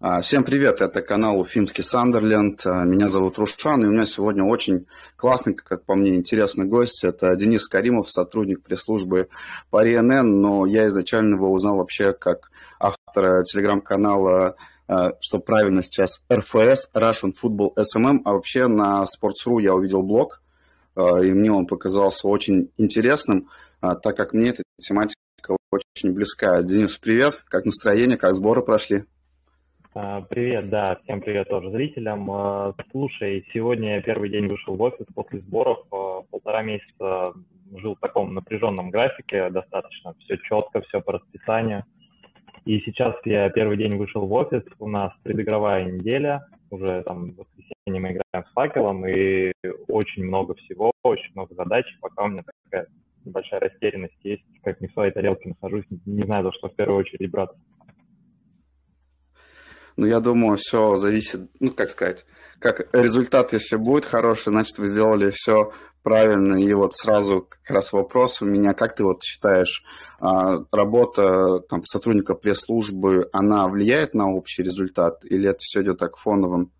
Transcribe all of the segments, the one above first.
А, всем привет, это канал Уфимский Сандерленд. А, меня зовут Рушан, и у меня сегодня очень классный, как по мне, интересный гость. Это Денис Каримов, сотрудник пресс-службы по РНН, но я изначально его узнал вообще как автора телеграм-канала а, что правильно сейчас, РФС, Russian Football SMM, а вообще на Sports.ru я увидел блог, и мне он показался очень интересным, так как мне эта тематика очень близка. Денис, привет, как настроение, как сборы прошли? А, привет, да, всем привет тоже зрителям. А, слушай, сегодня первый день вышел в офис после сборов. А, полтора месяца жил в таком напряженном графике достаточно. Все четко, все по расписанию. И сейчас я первый день вышел в офис. У нас предыгровая неделя. Уже там в воскресенье мы играем с факелом. И очень много всего, очень много задач. Пока у меня такая небольшая растерянность есть. Как не в своей тарелке нахожусь. Не знаю, за что в первую очередь браться. Ну, я думаю, все зависит, ну, как сказать, как результат, если будет хороший, значит, вы сделали все правильно. И вот сразу как раз вопрос у меня, как ты вот считаешь, а, работа там, сотрудника пресс-службы, она влияет на общий результат или это все идет так фоновым?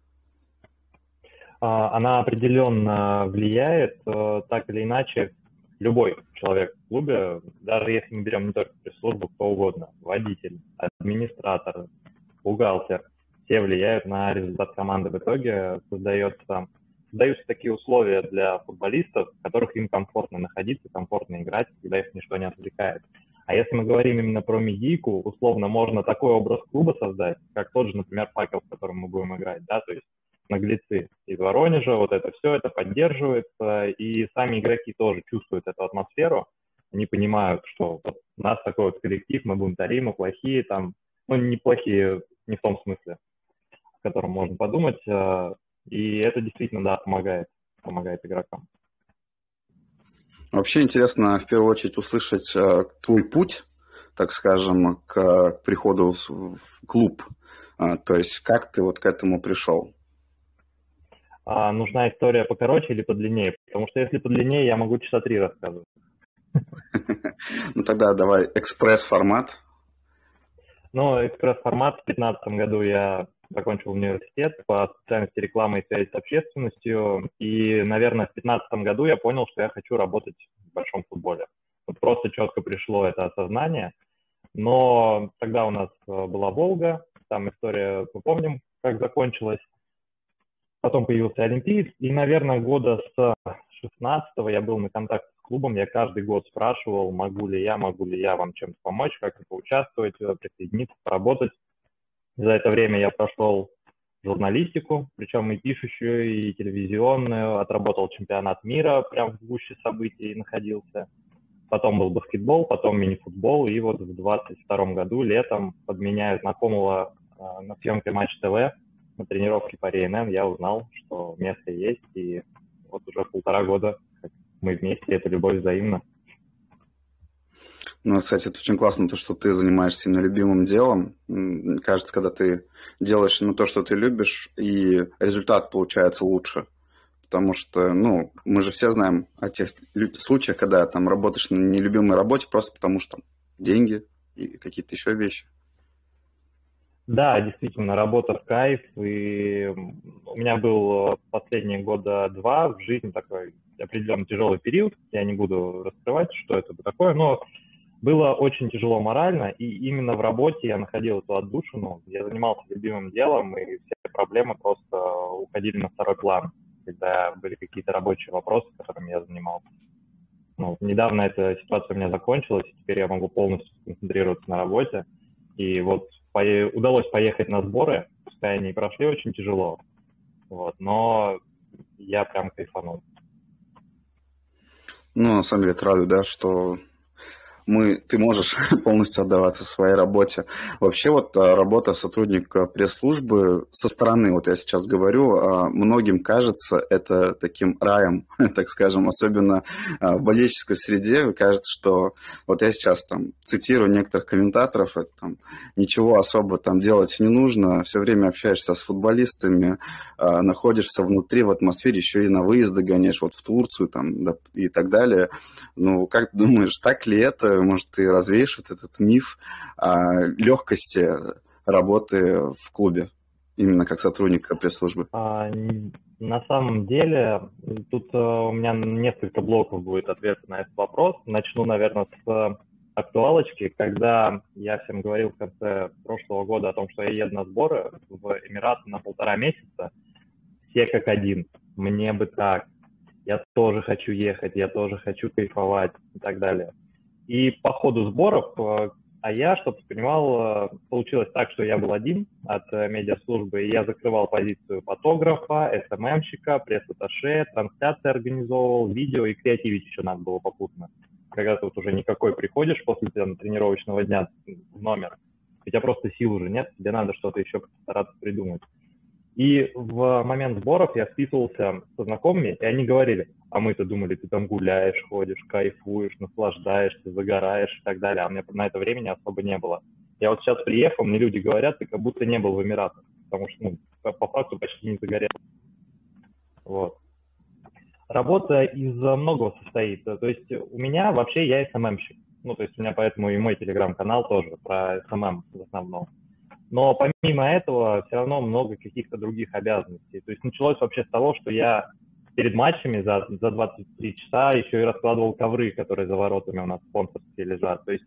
А, она определенно влияет, э, так или иначе, любой человек в клубе, даже если мы берем не только пресс-службу, кто угодно, водитель, администратор, бухгалтер, все влияют на результат команды. В итоге создается, создаются такие условия для футболистов, в которых им комфортно находиться, комфортно играть, когда их ничто не отвлекает. А если мы говорим именно про медийку, условно можно такой образ клуба создать, как тот же, например, факел, в котором мы будем играть, да, то есть наглецы из Воронежа, вот это все, это поддерживается, и сами игроки тоже чувствуют эту атмосферу, они понимают, что вот у нас такой вот коллектив, мы бунтари, мы плохие, там, ну, неплохие не в том смысле, о котором можно подумать. Э, и это действительно, да, помогает, помогает игрокам. Вообще интересно в первую очередь услышать э, твой путь, так скажем, к, приходу в, клуб. А, то есть как ты вот к этому пришел? А, нужна история покороче или подлиннее? Потому что если подлиннее, я могу часа три рассказывать. Ну тогда давай экспресс-формат. Ну, экспресс-формат в 2015 году я закончил университет по специальности рекламы и связи с общественностью. И, наверное, в 2015 году я понял, что я хочу работать в большом футболе. Вот просто четко пришло это осознание. Но тогда у нас э, была Волга, там история, мы помним, как закончилась. Потом появился Олимпиец, и, наверное, года с 16 я был на контакте клубом я каждый год спрашивал, могу ли я, могу ли я вам чем-то помочь, как-то поучаствовать, э, присоединиться, поработать. За это время я прошел журналистику, причем и пишущую, и телевизионную, отработал чемпионат мира, прям в гуще событий находился. Потом был баскетбол, потом мини-футбол, и вот в 22 году летом, подменяя знакомого э, на съемке Матч ТВ, на тренировке по РНН, я узнал, что место есть, и вот уже полтора года мы вместе, это любовь взаимна. Ну, кстати, это очень классно, то, что ты занимаешься именно любимым делом. Кажется, когда ты делаешь ну, то, что ты любишь, и результат получается лучше. Потому что, ну, мы же все знаем о тех случаях, когда там работаешь на нелюбимой работе просто потому, что там деньги и какие-то еще вещи. Да, действительно, работа в кайф. И у меня был последние года два в жизни такой определенно тяжелый период. Я не буду раскрывать, что это такое, но было очень тяжело морально, и именно в работе я находил эту отдушину. Я занимался любимым делом, и все проблемы просто уходили на второй план, когда были какие-то рабочие вопросы, которыми я занимался. Ну, недавно эта ситуация у меня закончилась, и теперь я могу полностью концентрироваться на работе. И вот по удалось поехать на сборы, пускай они прошли очень тяжело, вот, но я прям кайфанул. Ну, на самом деле, это радует, да, что мы, ты можешь полностью отдаваться своей работе. Вообще вот а, работа сотрудника пресс-службы со стороны, вот я сейчас говорю, а, многим кажется это таким раем, так скажем, особенно а, в болельческой среде. Кажется, что вот я сейчас там цитирую некоторых комментаторов, это там ничего особо там делать не нужно, все время общаешься с футболистами, находишься внутри в атмосфере, еще и на выезды гоняешь вот в Турцию там и так далее. Ну, как думаешь, так ли это? Может, ты развеешь вот этот миф о легкости работы в клубе, именно как сотрудника пресс-службы? А, на самом деле, тут э, у меня несколько блоков будет ответа на этот вопрос. Начну, наверное, с актуалочки. Когда я всем говорил в конце прошлого года о том, что я еду на сборы в Эмираты на полтора месяца, все как один. Мне бы так. Я тоже хочу ехать, я тоже хочу кайфовать и так далее. И по ходу сборов э, а я, чтобы понимал, э, получилось так, что я был один от э, медиаслужбы, и я закрывал позицию фотографа, СММщика, пресс-атташе, трансляции организовывал, видео и креативить еще надо было попутно. Когда ты вот уже никакой приходишь после там, тренировочного дня в номер, у тебя просто сил уже нет, тебе надо что-то еще постараться придумать. И в момент сборов я списывался со знакомыми, и они говорили, а мы-то думали, ты там гуляешь, ходишь, кайфуешь, наслаждаешься, загораешь и так далее. А мне на это времени особо не было. Я вот сейчас приехал, мне люди говорят, ты как будто не был в Эмиратах, потому что ну, по, факту почти не загорел. Вот. Работа из многого состоит. То есть у меня вообще я СММщик. Ну, то есть у меня поэтому и мой телеграм-канал тоже про SMM в основном. Но помимо этого все равно много каких-то других обязанностей. То есть началось вообще с того, что я перед матчами за, за 2-3 часа еще и раскладывал ковры, которые за воротами у нас спонсорские лежат. То есть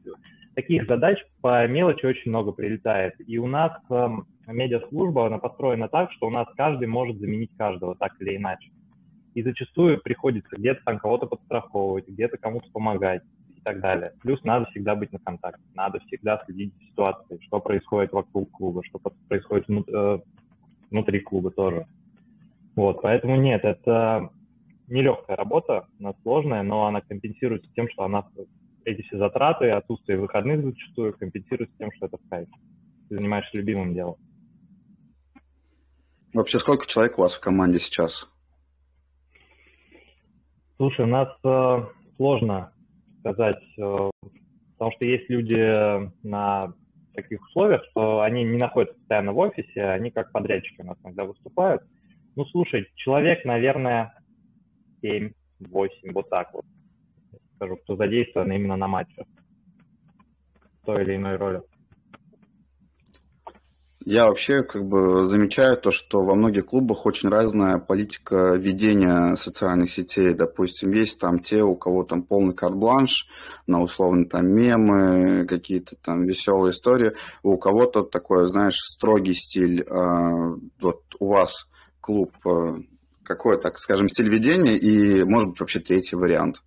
таких задач по мелочи очень много прилетает. И у нас э, медиаслужба, она построена так, что у нас каждый может заменить каждого так или иначе. И зачастую приходится где-то там кого-то подстраховывать, где-то кому-то помогать и так далее. Плюс надо всегда быть на контакте, надо всегда следить за ситуацией, что происходит вокруг клуба, что происходит э, внутри клуба тоже. Вот, поэтому нет, это нелегкая работа, она сложная, но она компенсируется тем, что она эти все затраты, отсутствие выходных зачастую компенсируется тем, что это в кайф. Ты занимаешься любимым делом. Вообще, сколько человек у вас в команде сейчас? Слушай, у нас э, сложно сказать, э, потому что есть люди на таких условиях, что они не находятся постоянно в офисе, они как подрядчики у нас иногда выступают. Ну, слушай, человек, наверное, 7, 8, вот так вот. Скажу, кто задействован именно на матчах той или иной роли. Я вообще как бы замечаю то, что во многих клубах очень разная политика ведения социальных сетей. Допустим, есть там те, у кого там полный карт-бланш на условно там мемы, какие-то там веселые истории. У кого-то такой, знаешь, строгий стиль. А, вот у вас клуб, э, какой, так скажем, стиль ведения и, может быть, вообще третий вариант?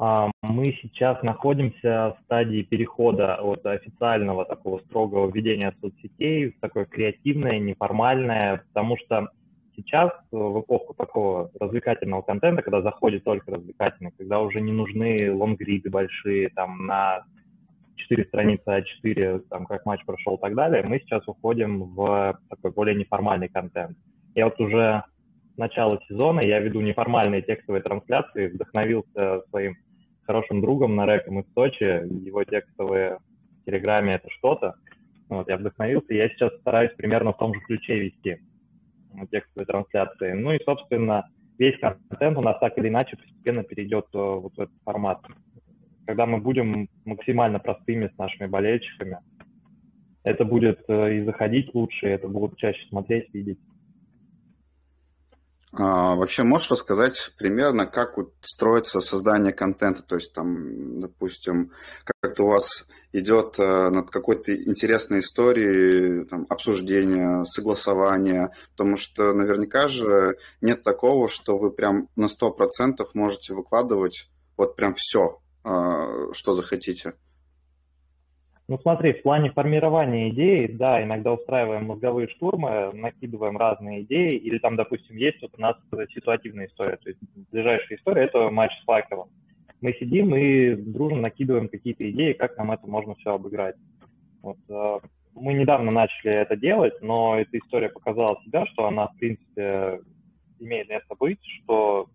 А, мы сейчас находимся в стадии перехода от официального такого строгого ведения соцсетей в такое креативное, неформальное, потому что сейчас, в эпоху такого развлекательного контента, когда заходит только развлекательный, когда уже не нужны лонгриды большие, там, на 4 страницы А4, там, как матч прошел и так далее, мы сейчас уходим в такой более неформальный контент. Я вот уже с начала сезона я веду неформальные текстовые трансляции, вдохновился своим хорошим другом на рэком из Сочи, его текстовые в Телеграме это что-то. Вот, я вдохновился, и я сейчас стараюсь примерно в том же ключе вести текстовые трансляции. Ну и, собственно, весь контент у нас так или иначе постепенно перейдет э, вот в этот формат когда мы будем максимально простыми с нашими болельщиками, это будет э, и заходить лучше, это будут чаще смотреть, видеть. А, вообще можешь рассказать примерно, как вот строится создание контента? То есть там, допустим, как-то у вас идет э, над какой-то интересной историей там, обсуждение, согласование, потому что наверняка же нет такого, что вы прям на 100% можете выкладывать вот прям все, а, что захотите? Ну смотри, в плане формирования идей, да, иногда устраиваем мозговые штурмы, накидываем разные идеи, или там, допустим, есть вот у нас ситуативная история, то есть ближайшая история – это матч с Факелом. Мы сидим и дружно накидываем какие-то идеи, как нам это можно все обыграть. Вот, а, мы недавно начали это делать, но эта история показала себя, что она, в принципе, имеет место быть, что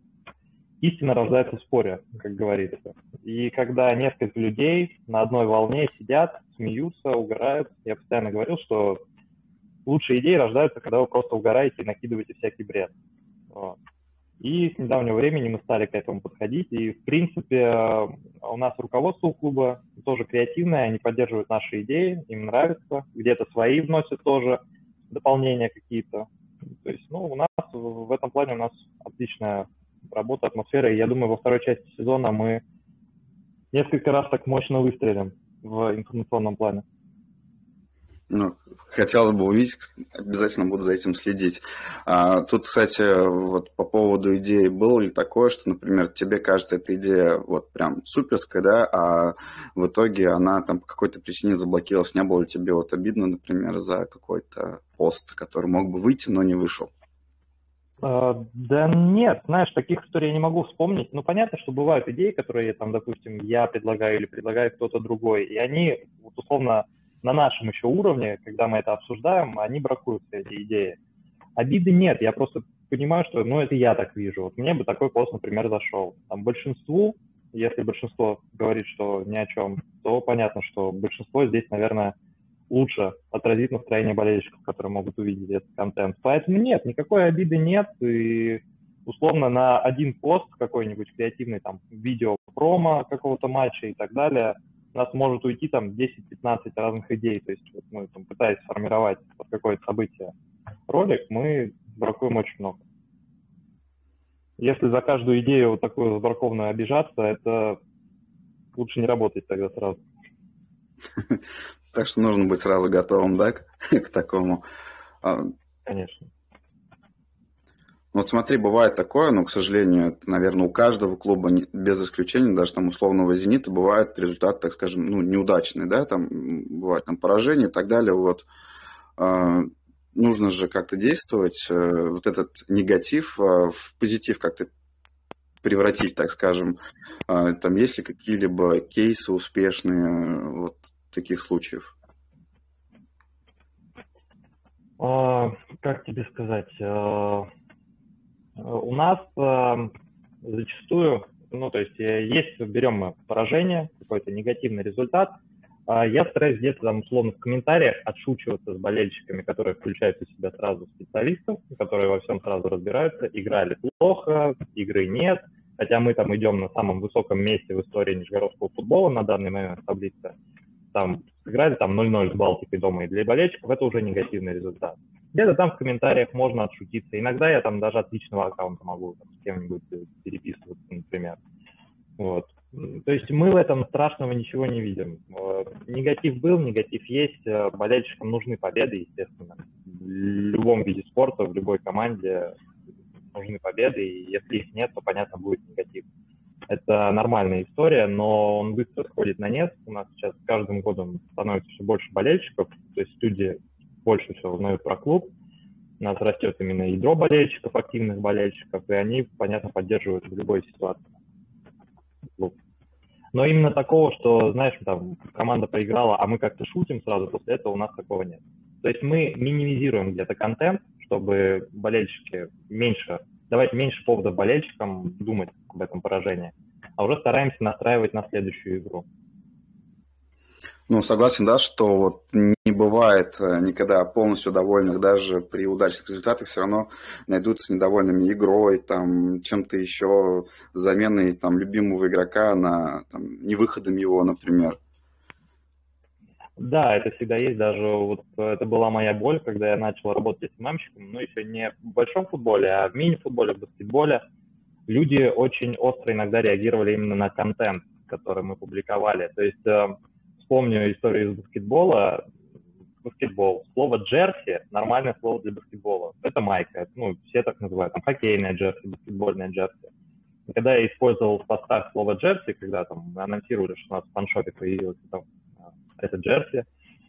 истина рождается в споре, как говорится. И когда несколько людей на одной волне сидят, смеются, угорают, я постоянно говорил, что лучшие идеи рождаются, когда вы просто угораете и накидываете всякий бред. Вот. И с недавнего времени мы стали к этому подходить. И, в принципе, у нас руководство клуба тоже креативные, они поддерживают наши идеи, им нравится, где-то свои вносят тоже дополнения какие-то. То есть, ну, у нас в этом плане у нас отличная работа, атмосфера, и я думаю, во второй части сезона мы несколько раз так мощно выстрелим в информационном плане. Ну, хотелось бы увидеть, обязательно буду за этим следить. А, тут, кстати, вот по поводу идеи, было ли такое, что, например, тебе кажется эта идея вот прям суперская, да, а в итоге она там по какой-то причине заблокировалась, не было ли тебе вот обидно, например, за какой-то пост, который мог бы выйти, но не вышел? А, да нет, знаешь, таких историй я не могу вспомнить. Ну, понятно, что бывают идеи, которые, там, допустим, я предлагаю или предлагает кто-то другой, и они, вот, условно, на нашем еще уровне, когда мы это обсуждаем, они бракуются, эти идеи. Обиды нет, я просто понимаю, что, ну, это я так вижу. Вот мне бы такой пост, например, зашел. Там большинству, если большинство говорит, что ни о чем, то понятно, что большинство здесь, наверное, лучше отразит настроение болельщиков, которые могут увидеть этот контент. Поэтому нет, никакой обиды нет, и условно на один пост какой-нибудь креативный, там, видео промо какого-то матча и так далее – у нас может уйти там 10-15 разных идей. То есть вот мы там, пытаясь сформировать под какое-то событие ролик, мы бракуем очень много. Если за каждую идею вот такую забракованную обижаться, это лучше не работать тогда сразу. Так что нужно быть сразу готовым, да, к такому. А, Конечно. Ну, вот смотри, бывает такое, но, к сожалению, это, наверное, у каждого клуба, без исключения, даже там условного «Зенита», бывает результат, так скажем, ну, неудачный, да, там бывает там поражение и так далее, вот. Э, нужно же как-то действовать, э, вот этот негатив э, в позитив как-то превратить, так скажем. Там есть ли какие-либо кейсы успешные вот таких случаев? А, как тебе сказать? А у нас э, зачастую, ну, то есть э, есть, берем мы поражение, какой-то негативный результат, я стараюсь где-то там условно в комментариях отшучиваться с болельщиками, которые включают в себя сразу специалистов, которые во всем сразу разбираются, играли плохо, игры нет, хотя мы там идем на самом высоком месте в истории нижегородского футбола на данный момент в таблице, там сыграли там 0-0 с Балтикой дома, и для болельщиков это уже негативный результат. Где-то там в комментариях можно отшутиться. Иногда я там даже от личного аккаунта могу там, с кем-нибудь переписываться, например. Вот. То есть мы в этом страшного ничего не видим. Негатив был, негатив есть. Болельщикам нужны победы, естественно. В любом виде спорта, в любой команде нужны победы, и если их нет, то, понятно, будет негатив. Это нормальная история, но он быстро сходит на нет. У нас сейчас с каждым годом становится все больше болельщиков, то есть люди больше всего узнают про клуб. У нас растет именно ядро болельщиков, активных болельщиков, и они, понятно, поддерживают в любой ситуации клуб. Но именно такого, что, знаешь, там команда проиграла, а мы как-то шутим сразу после этого, у нас такого нет. То есть мы минимизируем где-то контент, чтобы болельщики меньше, давать меньше поводов болельщикам думать об этом поражении, а уже стараемся настраивать на следующую игру. Ну, согласен, да, что вот не бывает э, никогда полностью довольных, даже при удачных результатах все равно найдутся недовольными игрой, там, чем-то еще, заменой там, любимого игрока на там, невыходом его, например. Да, это всегда есть, даже вот это была моя боль, когда я начал работать СММщиком, ну, еще не в большом футболе, а в мини-футболе, в баскетболе. Люди очень остро иногда реагировали именно на контент, который мы публиковали. То есть э, вспомню историю из баскетбола, баскетбол. Слово джерси – нормальное слово для баскетбола. Это майка, ну, все так называют, там, хоккейная джерси, баскетбольная джерси. Когда я использовал в постах слово джерси, когда там анонсировали, что у нас в фаншопе появилось там, это джерси,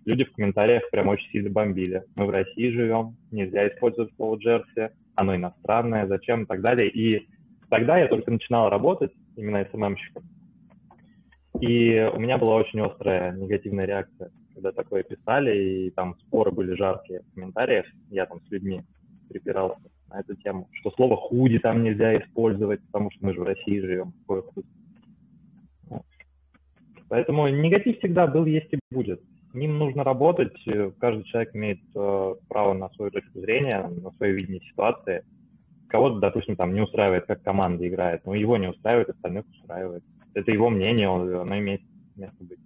люди в комментариях прям очень сильно бомбили. Мы в России живем, нельзя использовать слово джерси, оно иностранное, зачем и так далее. И тогда я только начинал работать именно СММщиком. И у меня была очень острая негативная реакция, когда такое писали, и там споры были жаркие в комментариях. Я там с людьми припирался на эту тему, что слово худи там нельзя использовать, потому что мы же в России живем. Поэтому негатив всегда был, есть и будет. Ним нужно работать. Каждый человек имеет э, право на свою точку зрения, на свое видение ситуации. Кого-то, допустим, там не устраивает, как команда играет, но его не устраивает, остальных устраивает это его мнение, оно имеет место быть.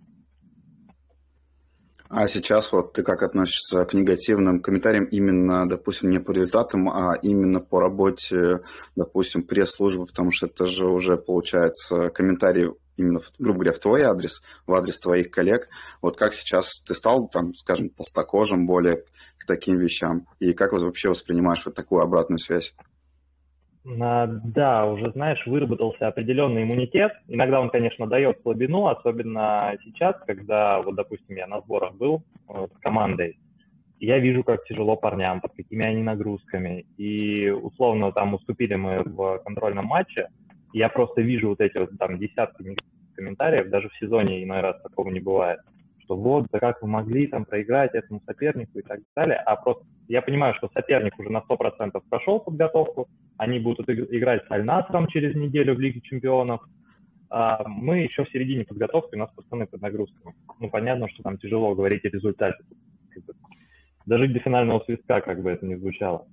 А сейчас вот ты как относишься к негативным комментариям именно, допустим, не по результатам, а именно по работе, допустим, пресс-службы, потому что это же уже получается комментарии именно, грубо говоря, в твой адрес, в адрес твоих коллег. Вот как сейчас ты стал, там, скажем, толстокожим более к таким вещам? И как вообще воспринимаешь вот такую обратную связь? Да, уже, знаешь, выработался определенный иммунитет. Иногда он, конечно, дает слабину, особенно сейчас, когда, вот, допустим, я на сборах был вот, с командой, я вижу, как тяжело парням, под какими они нагрузками. И, условно, там уступили мы в контрольном матче, я просто вижу вот эти вот там десятки комментариев, даже в сезоне иной раз такого не бывает, что вот, да как вы могли там проиграть этому сопернику и так далее, а просто я понимаю, что соперник уже на 100% прошел подготовку, они будут играть с Альнасром через неделю в Лиге Чемпионов, а мы еще в середине подготовки, у нас пацаны под нагрузками. Ну, понятно, что там тяжело говорить о результате. Дожить до финального свистка, как бы это ни звучало.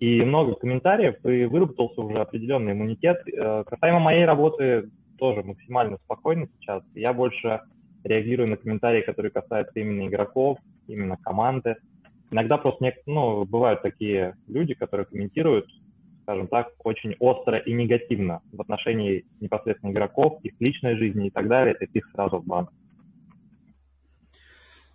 И много комментариев, и выработался уже определенный иммунитет. Э, касаемо моей работы, тоже максимально спокойно сейчас. Я больше реагирую на комментарии, которые касаются именно игроков, именно команды. Иногда просто ну, бывают такие люди, которые комментируют, скажем так, очень остро и негативно в отношении непосредственно игроков, их личной жизни и так далее, это их сразу в бан.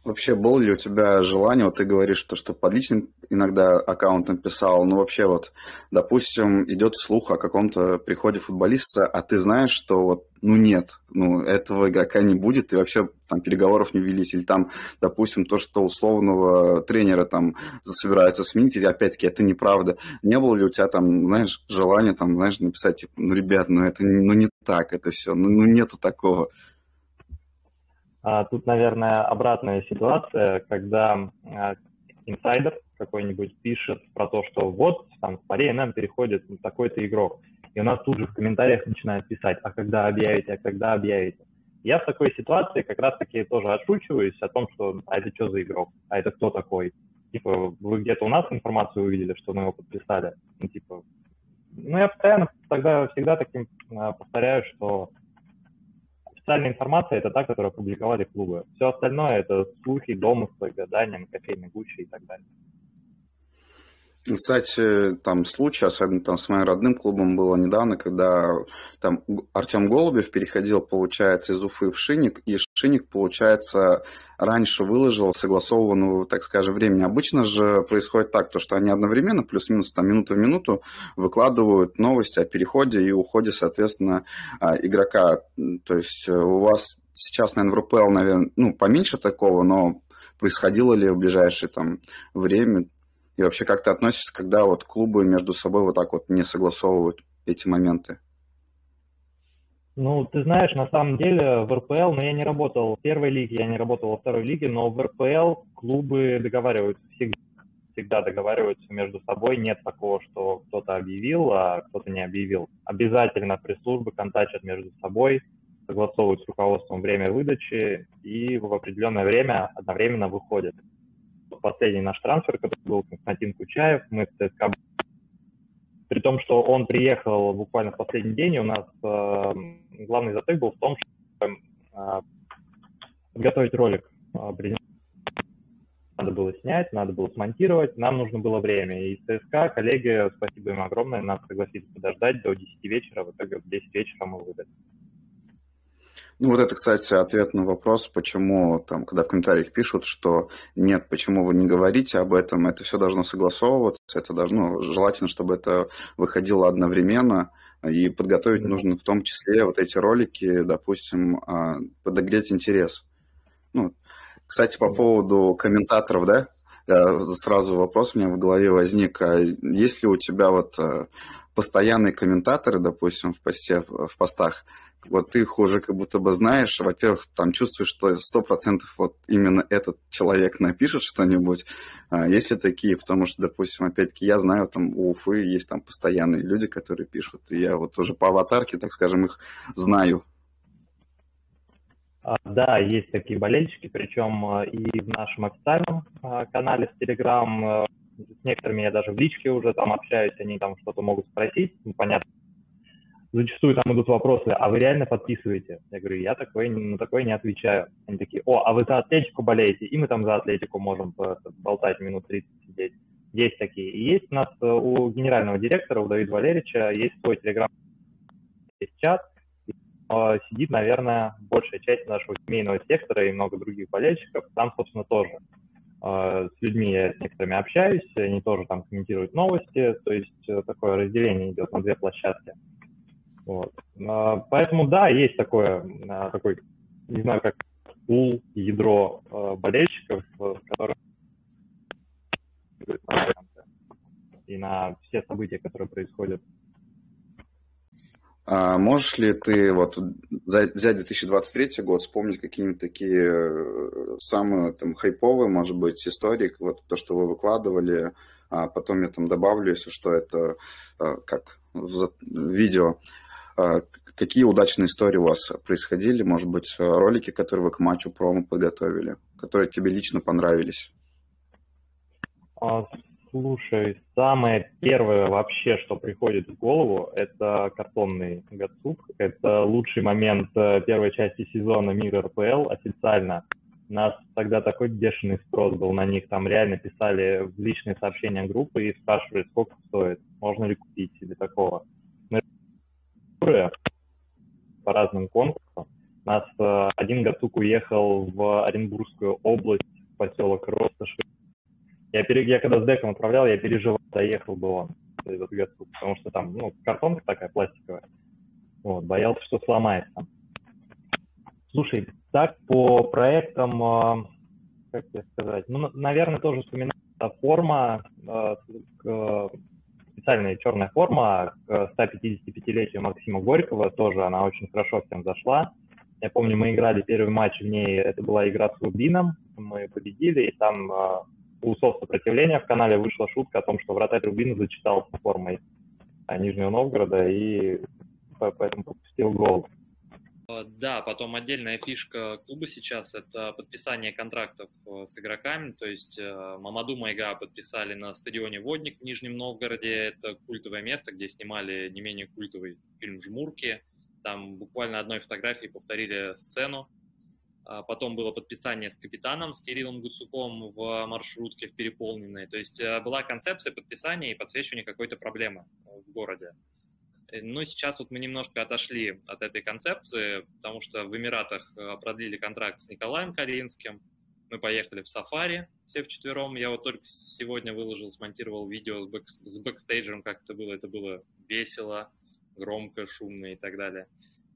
Вообще, было ли у тебя желание, вот ты говоришь, что, что под личным иногда аккаунтом писал, но вообще вот, допустим, идет слух о каком-то приходе футболиста, а ты знаешь, что вот, ну нет, ну этого игрока не будет, и вообще там переговоров не велись, или там, допустим, то, что условного тренера там собираются сменить, и опять-таки это неправда. Не было ли у тебя там, знаешь, желания там, знаешь, написать, типа, ну, ребят, ну это ну, не так это все, ну, ну нету такого. А, тут, наверное, обратная ситуация, когда а, инсайдер какой-нибудь пишет про то, что вот там паре НМ переходит такой-то игрок. И у нас тут же в комментариях начинают писать, а когда объявите, а когда объявите. Я в такой ситуации как раз-таки тоже отшучиваюсь о том, что а это что за игрок, а это кто такой. Типа, вы где-то у нас информацию увидели, что мы его подписали. Ну, типа, ну, я постоянно тогда всегда таким а, повторяю, что Официальная информация – это та, которую опубликовали клубы. Все остальное – это слухи, домыслы, гадания, кофейные гучи и так далее. Кстати, там случай, особенно там с моим родным клубом было недавно, когда там Артем Голубев переходил, получается, из Уфы в Шиник, и Шиник, получается, раньше выложил согласованного, так скажем, времени. Обычно же происходит так, то, что они одновременно, плюс-минус там минута в минуту, выкладывают новости о переходе и уходе, соответственно, а, игрока. То есть э, у вас сейчас, наверное, в РПЛ, наверное, ну, поменьше такого, но происходило ли в ближайшее там время? И вообще как ты относишься, когда вот клубы между собой вот так вот не согласовывают эти моменты? Ну, ты знаешь, на самом деле в РПЛ, но я не работал в первой лиге, я не работал во второй лиге, но в РПЛ клубы договариваются, всегда, всегда договариваются между собой. Нет такого, что кто-то объявил, а кто-то не объявил. Обязательно пресс-службы контактят между собой, согласовывают с руководством время выдачи и в определенное время одновременно выходят. Последний наш трансфер, который был Константин Кучаев, мы в ЦСКА при том, что он приехал буквально в последний день, у нас э, главный затык был в том, что э, подготовить ролик э, надо было снять, надо было смонтировать, нам нужно было время. И ЦСКА, коллеги, спасибо им огромное, нас согласились подождать до 10 вечера, в итоге в 10 вечера мы выдали. Ну, вот это, кстати, ответ на вопрос, почему там, когда в комментариях пишут, что нет, почему вы не говорите об этом, это все должно согласовываться, это должно, желательно, чтобы это выходило одновременно, и подготовить нужно в том числе вот эти ролики, допустим, а, подогреть интерес. Ну, кстати, по поводу комментаторов, да, сразу вопрос у меня в голове возник, а есть ли у тебя вот э, постоянные комментаторы, допустим, в, посте, в постах, вот ты их уже как будто бы знаешь, во-первых, там чувствуешь, что сто процентов вот именно этот человек напишет что-нибудь, а, если такие, потому что, допустим, опять-таки, я знаю, там у Уфы есть там постоянные люди, которые пишут, и я вот уже по аватарке, так скажем, их знаю. А, да, есть такие болельщики, причем а, и в нашем официальном канале в Telegram, с некоторыми я даже в личке уже там общаюсь, они там что-то могут спросить, ну, понятно, зачастую там идут вопросы, а вы реально подписываете? Я говорю, я такое, на такое не отвечаю. Они такие, о, а вы за Атлетику болеете? И мы там за Атлетику можем болтать минут 30 сидеть. Есть такие. И есть у нас э, у генерального директора, у Давида Валерьевича, есть свой телеграм, есть чат, э, сидит, наверное, большая часть нашего семейного сектора и много других болельщиков. Там, собственно, тоже э, с людьми я с некоторыми общаюсь, они тоже там комментируют новости, то есть такое разделение идет на две площадки. Вот. Поэтому, да, есть такое, такой, не знаю, как пул, ядро болельщиков, которые и на все события, которые происходят. А можешь ли ты вот взять 2023 год, вспомнить какие-нибудь такие э, самые там хайповые, может быть, истории, вот то, что вы выкладывали, а потом я там добавлю, если что, это э, как в видео. А какие удачные истории у вас происходили? Может быть, ролики, которые вы к матчу промо подготовили, которые тебе лично понравились? А, слушай, самое первое вообще, что приходит в голову, это картонный Гацук. Это лучший момент э, первой части сезона Мира РПЛ официально. У нас тогда такой бешеный спрос был на них. Там реально писали в личные сообщения группы и спрашивали, сколько стоит, можно ли купить или такого. Мы по разным конкурсам. У нас э, один Гацук уехал в Оренбургскую область, в поселок Росташи, я, пере... я когда с деком отправлял, я переживал, доехал бы он, этот Гацук, потому что там, ну, картонка такая пластиковая. Вот, боялся, что сломается. Слушай, так по проектам, а, как тебе сказать, ну, наверное, тоже вспоминаю форма, а, специальная черная форма к 155-летию Максима Горького, тоже она очень хорошо всем зашла. Я помню, мы играли первый матч в ней, это была игра с Рубином, мы победили, и там а, у усов сопротивления в канале вышла шутка о том, что вратарь Рубина зачитался формой Нижнего Новгорода и поэтому пропустил гол. А, да, потом отдельная фишка клуба сейчас – это подписание контрактов э, с игроками. То есть э, Мамаду Майга подписали на стадионе «Водник» в Нижнем Новгороде. Это культовое место, где снимали не менее культовый фильм «Жмурки». Там буквально одной фотографией повторили сцену а потом было подписание с капитаном, с Кириллом Гуцуком в маршрутке в переполненной. То есть э, была концепция подписания и подсвечивания какой-то проблемы в городе. Э, но сейчас вот мы немножко отошли от этой концепции, потому что в Эмиратах э, продлили контракт с Николаем Калинским. Мы поехали в сафари все вчетвером. Я вот только сегодня выложил, смонтировал видео с, бэк, с бэкстейджем, как это было. Это было весело, громко, шумно и так далее.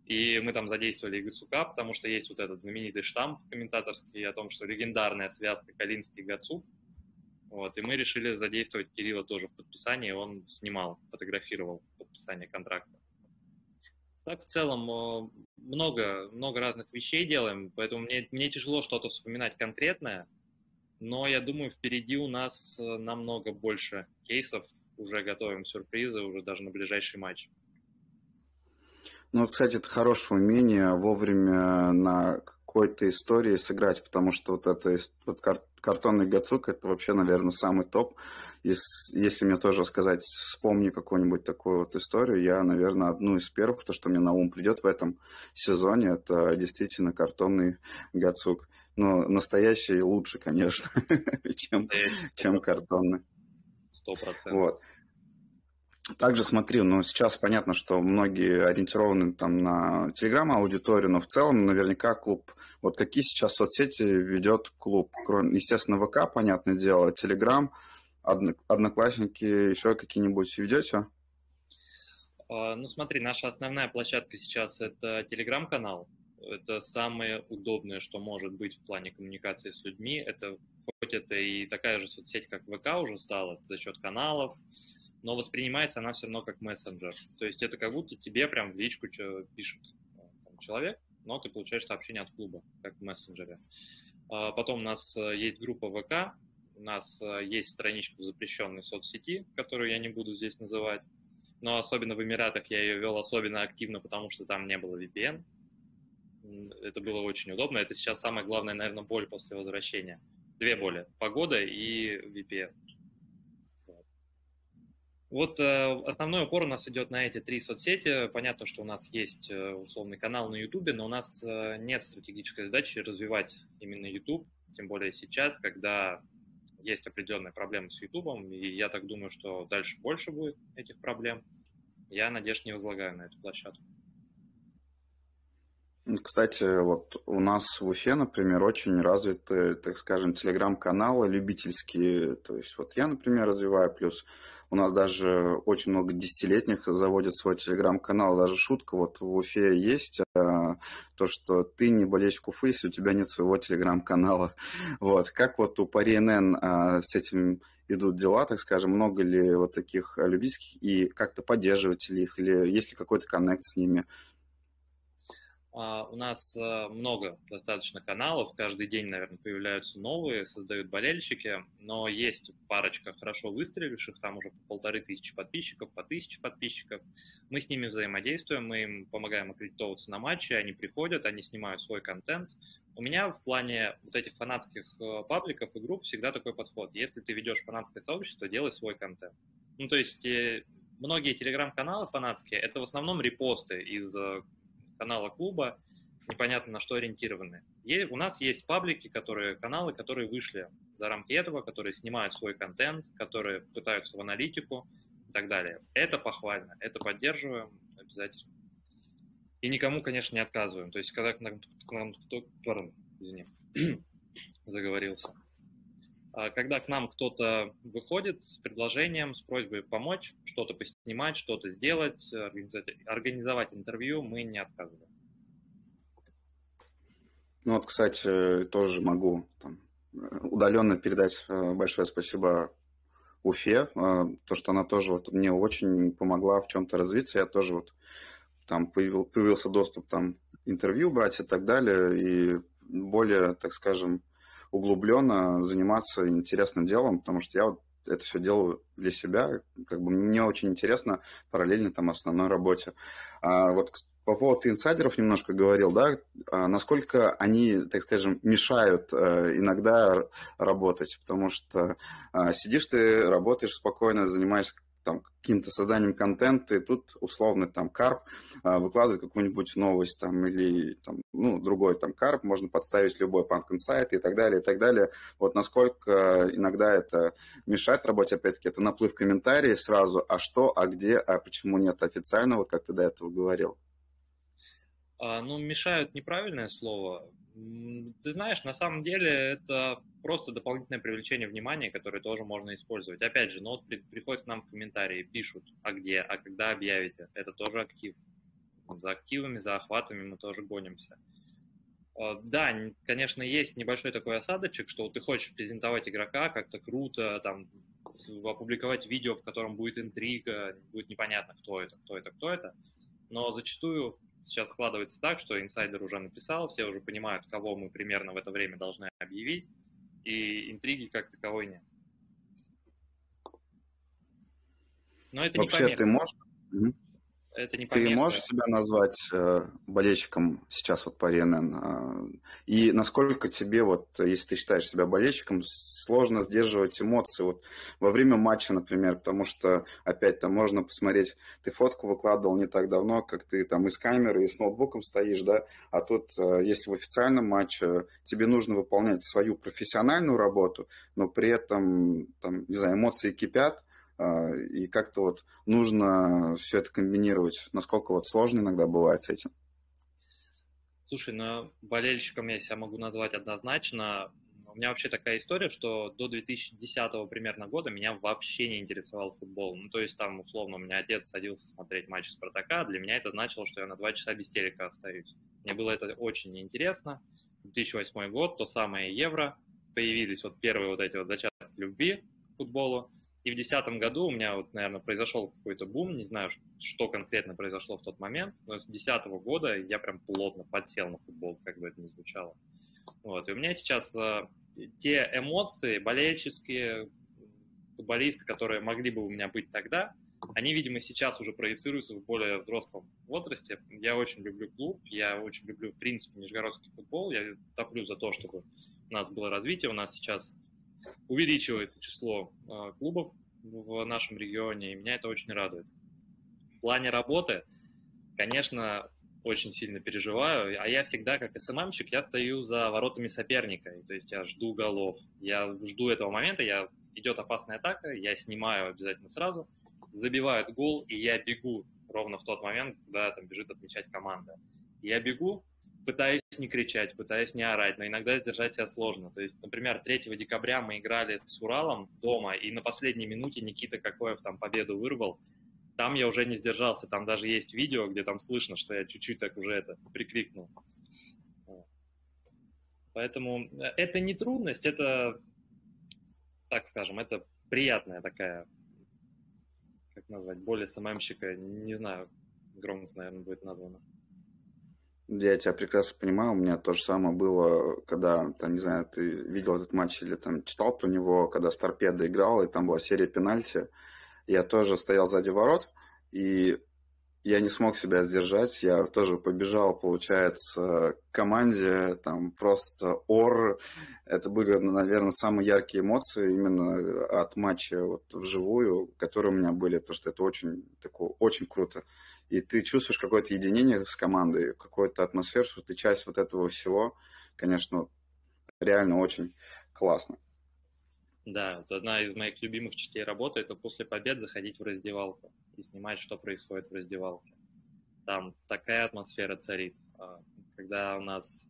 И мы там задействовали Гацука, потому что есть вот этот знаменитый штамп комментаторский о том, что легендарная связка Калинский-Гацук. Вот, и мы решили задействовать Кирилла тоже в подписании, он снимал, фотографировал подписание контракта. Так, в целом, много, много разных вещей делаем, поэтому мне, мне тяжело что-то вспоминать конкретное, но я думаю, впереди у нас э, намного больше кейсов, уже готовим сюрпризы, уже даже на ближайший матч. Ну, кстати, это хорошее умение вовремя на какой-то истории сыграть, потому что вот это вот кар картонный гацук, это вообще, наверное, самый топ. Если, если мне тоже сказать, вспомни какую-нибудь такую вот историю, я, наверное, одну из первых, то, что мне на ум придет в этом сезоне, это действительно картонный гацук. Но настоящий лучше, конечно, чем, чем картонный. Сто процентов. Вот. Также смотри, ну сейчас понятно, что многие ориентированы там на телеграм-аудиторию, но в целом наверняка клуб, вот какие сейчас соцсети ведет клуб, кроме, естественно, ВК, понятное дело, телеграм, одноклассники, еще какие-нибудь ведете? А, ну смотри, наша основная площадка сейчас это телеграм-канал, это самое удобное, что может быть в плане коммуникации с людьми, это хоть это и такая же соцсеть, как ВК уже стала, за счет каналов, но воспринимается она все равно как мессенджер. То есть это как будто тебе прям в личку пишет э, человек, но ты получаешь сообщение от клуба, как в мессенджере. А потом у нас э, есть группа ВК, у нас э, есть страничка в запрещенной соцсети, которую я не буду здесь называть. Но особенно в Эмиратах я ее вел особенно активно, потому что там не было VPN. Это было очень удобно. Это сейчас самая главная, наверное, боль после возвращения. Две боли. Погода и VPN. Вот э, основной упор у нас идет на эти три соцсети. Понятно, что у нас есть э, условный канал на YouTube, но у нас э, нет стратегической задачи развивать именно YouTube, тем более сейчас, когда есть определенные проблемы с YouTube, и я так думаю, что дальше больше будет этих проблем. Я надежд не возлагаю на эту площадку. Кстати, вот у нас в Уфе, например, очень развиты, так скажем, телеграм-каналы любительские. То есть вот я, например, развиваю, плюс у нас даже очень много десятилетних заводят свой телеграм-канал. Даже шутка вот в Уфе есть, а, то, что ты не болельщик Уфы, если у тебя нет своего телеграм-канала. Вот. Как вот у Пари НН а, с этим идут дела, так скажем, много ли вот таких любительских и как-то поддерживать ли их, или есть ли какой-то коннект с ними? А, у нас э, много достаточно каналов, каждый день, наверное, появляются новые, создают болельщики, но есть парочка хорошо выстреливших, там уже по полторы тысячи подписчиков, по тысяче подписчиков. Мы с ними взаимодействуем, мы им помогаем аккредитовываться на матчи, они приходят, они снимают свой контент. У меня в плане вот этих фанатских э, пабликов и групп всегда такой подход. Если ты ведешь фанатское сообщество, делай свой контент. Ну, то есть э, многие телеграм-каналы фанатские, это в основном репосты из канала клуба, непонятно на что ориентированы. И у нас есть паблики, которые, каналы, которые вышли за рамки этого, которые снимают свой контент, которые пытаются в аналитику и так далее. Это похвально, это поддерживаем обязательно. И никому, конечно, не отказываем. То есть, когда к нам, к нам кто, извини, заговорился. А когда к нам кто-то выходит с предложением, с просьбой помочь, что-то поснимать, что-то сделать, организовать, организовать интервью, мы не отказываем. Ну вот, кстати, тоже могу там, удаленно передать э, большое спасибо Уфе, э, то, что она тоже вот мне очень помогла в чем-то развиться. Я тоже вот там появил, появился доступ там интервью брать и так далее, и более, так скажем, углубленно заниматься интересным делом, потому что я вот это все делаю для себя, как бы мне очень интересно параллельно там основной работе. А вот по поводу инсайдеров немножко говорил, да, а насколько они, так скажем, мешают э, иногда работать, потому что а, сидишь ты, работаешь спокойно, занимаешься там, каким-то созданием контента, и тут условно там карп а, выкладывает какую-нибудь новость там или там, ну, другой там карп, можно подставить любой панк инсайт и так далее, и так далее. Вот насколько иногда это мешает работе, опять-таки, это наплыв комментариев сразу, а что, а где, а почему нет официально, вот как ты до этого говорил. А, ну, мешают неправильное слово. Ты знаешь, на самом деле это просто дополнительное привлечение внимания, которое тоже можно использовать. Опять же, ну вот при, приходят к нам в комментарии, пишут, а где, а когда объявите. Это тоже актив. За активами, за охватами мы тоже гонимся. А, да, конечно, есть небольшой такой осадочек, что ты хочешь презентовать игрока как-то круто, там, опубликовать видео, в котором будет интрига, будет непонятно, кто это, кто это, кто это. Но зачастую сейчас складывается так, что инсайдер уже написал, все уже понимают, кого мы примерно в это время должны объявить, и интриги как таковой нет. Но это Вообще, не помеха. ты можешь... Это не помеха. Ты можешь себя назвать э, болельщиком сейчас вот по РНН? Э, и насколько тебе, вот, если ты считаешь себя болельщиком, сложно сдерживать эмоции вот во время матча, например, потому что, опять, там можно посмотреть, ты фотку выкладывал не так давно, как ты там и с камерой, и с ноутбуком стоишь, да, а тут, э, если в официальном матче тебе нужно выполнять свою профессиональную работу, но при этом, там, не знаю, эмоции кипят, и как-то вот нужно все это комбинировать. Насколько вот сложно иногда бывает с этим? Слушай, ну, болельщиком я себя могу назвать однозначно. У меня вообще такая история, что до 2010 примерно года меня вообще не интересовал футбол. Ну, то есть там, условно, у меня отец садился смотреть матч Спартака, для меня это значило, что я на два часа без телека остаюсь. Мне было это очень неинтересно. 2008 год, то самое Евро, появились вот первые вот эти вот зачатки любви к футболу. И в 2010 году у меня, вот, наверное, произошел какой-то бум, не знаю, что конкретно произошло в тот момент, но с 2010 года я прям плотно подсел на футбол, как бы это ни звучало. Вот. И у меня сейчас э, те эмоции болельческие, футболисты, которые могли бы у меня быть тогда, они, видимо, сейчас уже проецируются в более взрослом возрасте. Я очень люблю клуб, я очень люблю, в принципе, нижегородский футбол. Я топлю за то, чтобы у нас было развитие. У нас сейчас увеличивается число э, клубов в нашем регионе, и меня это очень радует. В плане работы, конечно, очень сильно переживаю, а я всегда, как СММщик, я стою за воротами соперника, то есть я жду голов, я жду этого момента, я идет опасная атака, я снимаю обязательно сразу, забивают гол, и я бегу ровно в тот момент, когда там бежит отмечать команда. Я бегу, пытаюсь не кричать, пытаюсь не орать, но иногда сдержать себя сложно. То есть, например, 3 декабря мы играли с Уралом дома, и на последней минуте Никита Какоев там победу вырвал. Там я уже не сдержался, там даже есть видео, где там слышно, что я чуть-чуть так уже это прикрикнул. Поэтому э, это не трудность, это, так скажем, это приятная такая как назвать, более СММщика, не знаю, громко, наверное, будет названо. Я тебя прекрасно понимаю, у меня то же самое было, когда, там, не знаю, ты видел этот матч или там читал про него, когда Старпеда играл, и там была серия пенальти. Я тоже стоял сзади ворот, и я не смог себя сдержать, я тоже побежал, получается, к команде, там просто ор. Это были, наверное, самые яркие эмоции именно от матча вот вживую, которые у меня были, потому что это очень, такое, очень круто. И ты чувствуешь какое-то единение с командой, какую-то атмосферу, что ты часть вот этого всего. Конечно, реально очень классно. Да, вот одна из моих любимых частей работы – это после побед заходить в раздевалку и снимать, что происходит в раздевалке. Там такая атмосфера царит. А, когда у нас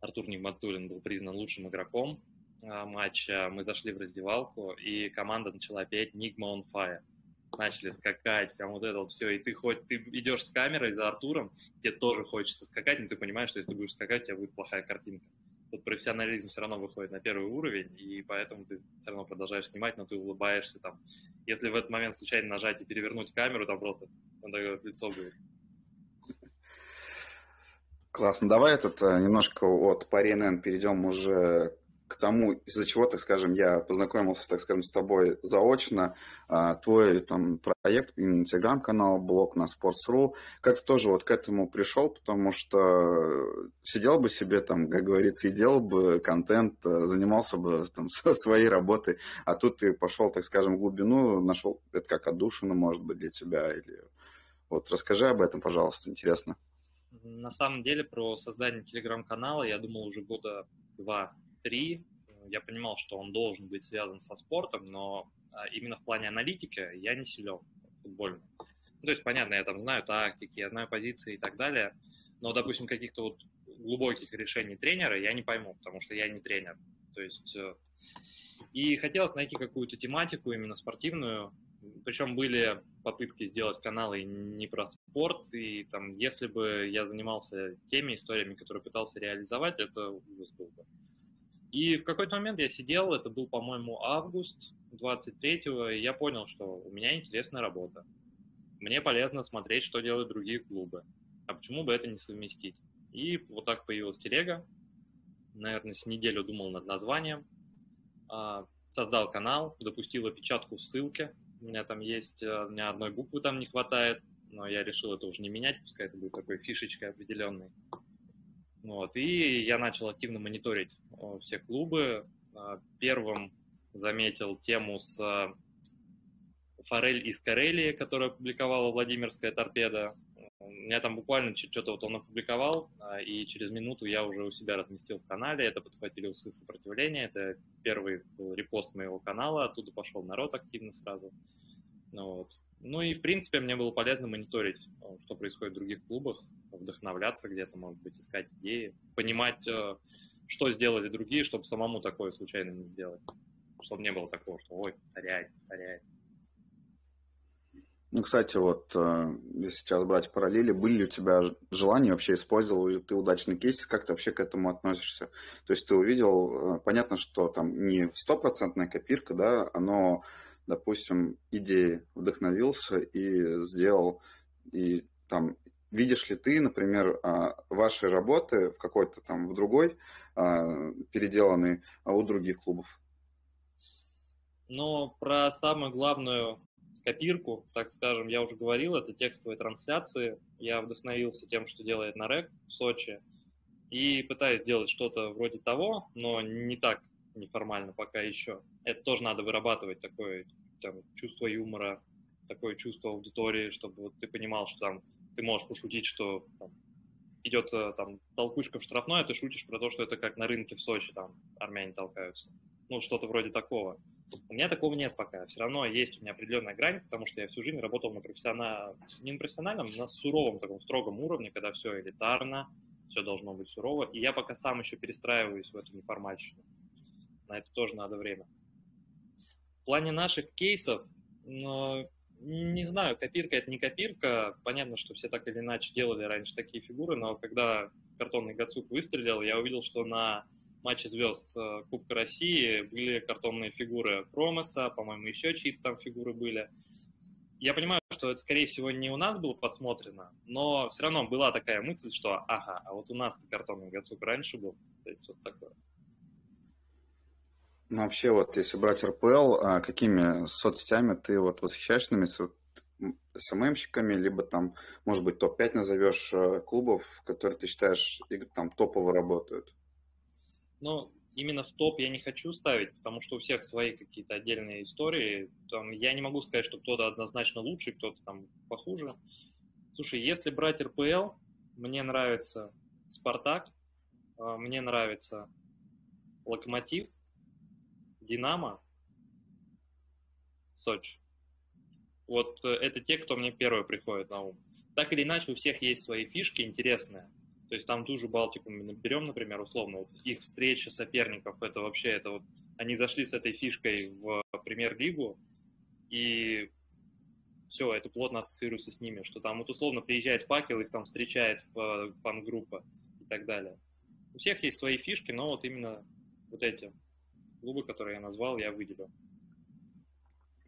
Артур Нигматуллин был признан лучшим игроком а, матча, мы зашли в раздевалку, и команда начала петь «Нигма on fire». Начали скакать, прям вот это вот все. И ты хоть ты идешь с камерой за Артуром, тебе тоже хочется скакать, но ты понимаешь, что если ты будешь скакать, у тебя будет плохая картинка тут профессионализм все равно выходит на первый уровень, и поэтому ты все равно продолжаешь снимать, но ты улыбаешься там. Если в этот момент случайно нажать и перевернуть камеру, там просто надо лицо будет. Классно. Давай этот э, немножко от Пари НН перейдем уже к тому, из-за чего, так скажем, я познакомился, так скажем, с тобой заочно, а, твой там проект, инстаграм-канал, блог на Sports.ru, как ты тоже вот к этому пришел, потому что сидел бы себе там, как говорится, и делал бы контент, э, занимался бы там своей работой, а тут ты пошел, так скажем, в глубину, нашел, это как отдушина, может быть, для тебя, или вот расскажи об этом, пожалуйста, интересно. На самом деле про создание телеграм-канала я думал уже года два 3 я понимал, что он должен быть связан со спортом, но а, именно в плане аналитики я не силен футбольно. Ну, то есть, понятно, я там знаю тактики, я знаю позиции и так далее, но, допустим, каких-то вот глубоких решений тренера я не пойму, потому что я не тренер. То есть, э, и хотелось найти какую-то тематику именно спортивную, причем были попытки сделать каналы не про спорт, и там, если бы я занимался теми историями, которые пытался реализовать, это ужас был бы. И в какой-то момент я сидел, это был, по-моему, август 23-го, и я понял, что у меня интересная работа. Мне полезно смотреть, что делают другие клубы. А почему бы это не совместить? И вот так появилась телега. Наверное, с неделю думал над названием. А, создал канал, допустил опечатку в ссылке. У меня там есть, э, у меня одной буквы там не хватает, но я решил это уже не менять, пускай это будет такой фишечкой определенной. Вот, и я начал активно мониторить э, все клубы. Э, первым заметил тему с э, Форель из Карелии, которую опубликовала Владимирская торпеда. У меня там буквально что-то вот он опубликовал, и через минуту я уже у себя разместил в канале. Это подхватили усы сопротивления. Это первый был репост моего канала, оттуда пошел народ активно сразу. Ну, вот. Ну и, в принципе, мне было полезно мониторить, э, что происходит в других клубах, вдохновляться где-то, может быть, искать идеи, понимать, э, что сделали другие, чтобы самому такое случайно не сделать. Чтобы не было такого, что ой, повторяй, повторяй. Ну, кстати, вот э, если сейчас брать параллели, были ли у тебя желания вообще использовал ли ты удачный кейс, как ты вообще к этому относишься? То есть ты увидел, понятно, что там не стопроцентная копирка, да, но допустим, идеи вдохновился и сделал, и там видишь ли ты, например, а, ваши работы в какой-то там, в другой, а, переделанные а у других клубов? Ну, про самую главную копирку, так скажем, я уже говорил, это текстовые трансляции. Я вдохновился тем, что делает Нарек в Сочи, и пытаюсь делать что-то вроде того, но не так неформально пока еще. Это тоже надо вырабатывать такой там, чувство юмора, такое чувство аудитории, чтобы вот ты понимал, что там ты можешь пошутить, что там, идет э, там толкушка в штрафной, а ты шутишь про то, что это как на рынке в Сочи, там армяне толкаются. Ну, что-то вроде такого. У меня такого нет пока. Все равно есть у меня определенная грань, потому что я всю жизнь работал на профессиональном, не на профессиональном, на суровом таком строгом уровне, когда все элитарно, все должно быть сурово. И я пока сам еще перестраиваюсь в эту неформальщину. На это тоже надо время. В плане наших кейсов, ну, не знаю, копирка это не копирка. Понятно, что все так или иначе делали раньше такие фигуры, но когда картонный Гацук выстрелил, я увидел, что на матче звезд э, Кубка России были картонные фигуры Промеса, по-моему, еще чьи-то там фигуры были. Я понимаю, что это, скорее всего, не у нас было подсмотрено, но все равно была такая мысль, что ага, а вот у нас-то картонный Гацук раньше был. То есть вот такое. Ну, вообще, вот если брать РПЛ, а какими соцсетями ты вот восхищаешься, СММщиками, либо там, может быть, топ-5 назовешь э, клубов, которые ты считаешь там топово работают? Ну, именно в топ я не хочу ставить, потому что у всех свои какие-то отдельные истории. Там, я не могу сказать, что кто-то однозначно лучше, кто-то там похуже. Слушай, если брать РПЛ, мне нравится Спартак, э, мне нравится Локомотив, Динамо, Сочи. Вот э, это те, кто мне первые приходит на ум. Так или иначе, у всех есть свои фишки интересные. То есть там ту же Балтику мы берем, например, условно, вот их встреча соперников, это вообще, это вот, они зашли с этой фишкой в премьер-лигу, и все, это плотно ассоциируется с ними, что там вот условно приезжает факел, их там встречает пан-группа и так далее. У всех есть свои фишки, но вот именно вот эти клубы, которые я назвал, я выделил.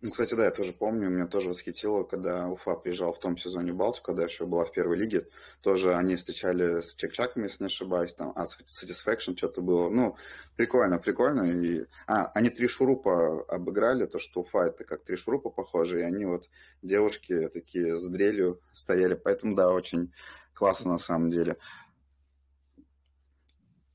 Ну, кстати, да, я тоже помню, меня тоже восхитило, когда Уфа приезжал в том сезоне в Балтику, когда еще была в первой лиге, тоже они встречали с чекчаками, если не ошибаюсь, там, а Satisfaction что-то было, ну, прикольно, прикольно, и, а, они три шурупа обыграли, то, что Уфа это как три шурупа похоже, и они вот, девушки такие с дрелью стояли, поэтому, да, очень классно на самом деле.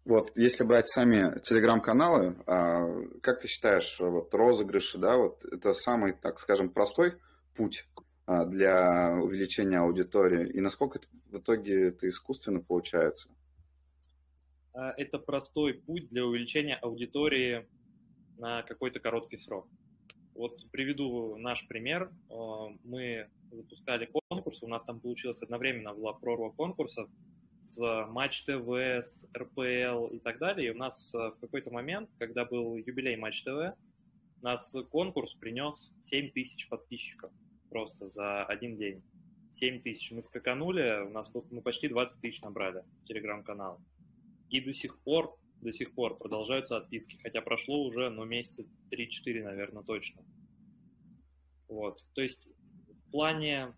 Вот, если брать сами телеграм-каналы, а, как ты считаешь, вот розыгрыши, да, вот это самый, так скажем, простой путь а, для увеличения аудитории, и насколько в итоге это искусственно получается? А, это простой путь для увеличения аудитории на какой-то короткий срок. Вот приведу наш пример. Мы запускали конкурс, у нас там получилось одновременно была прорва конкурсов, с Матч ТВ, с РПЛ и так далее. И у нас э, в какой-то момент, когда был юбилей Матч ТВ, нас конкурс принес 7 тысяч подписчиков просто за один день. 7 тысяч. Мы скаканули, у нас мы почти 20 тысяч набрали телеграм-канал. И до сих пор, до сих пор продолжаются отписки, хотя прошло уже, ну, месяца 3-4, наверное, точно. Вот. То есть в плане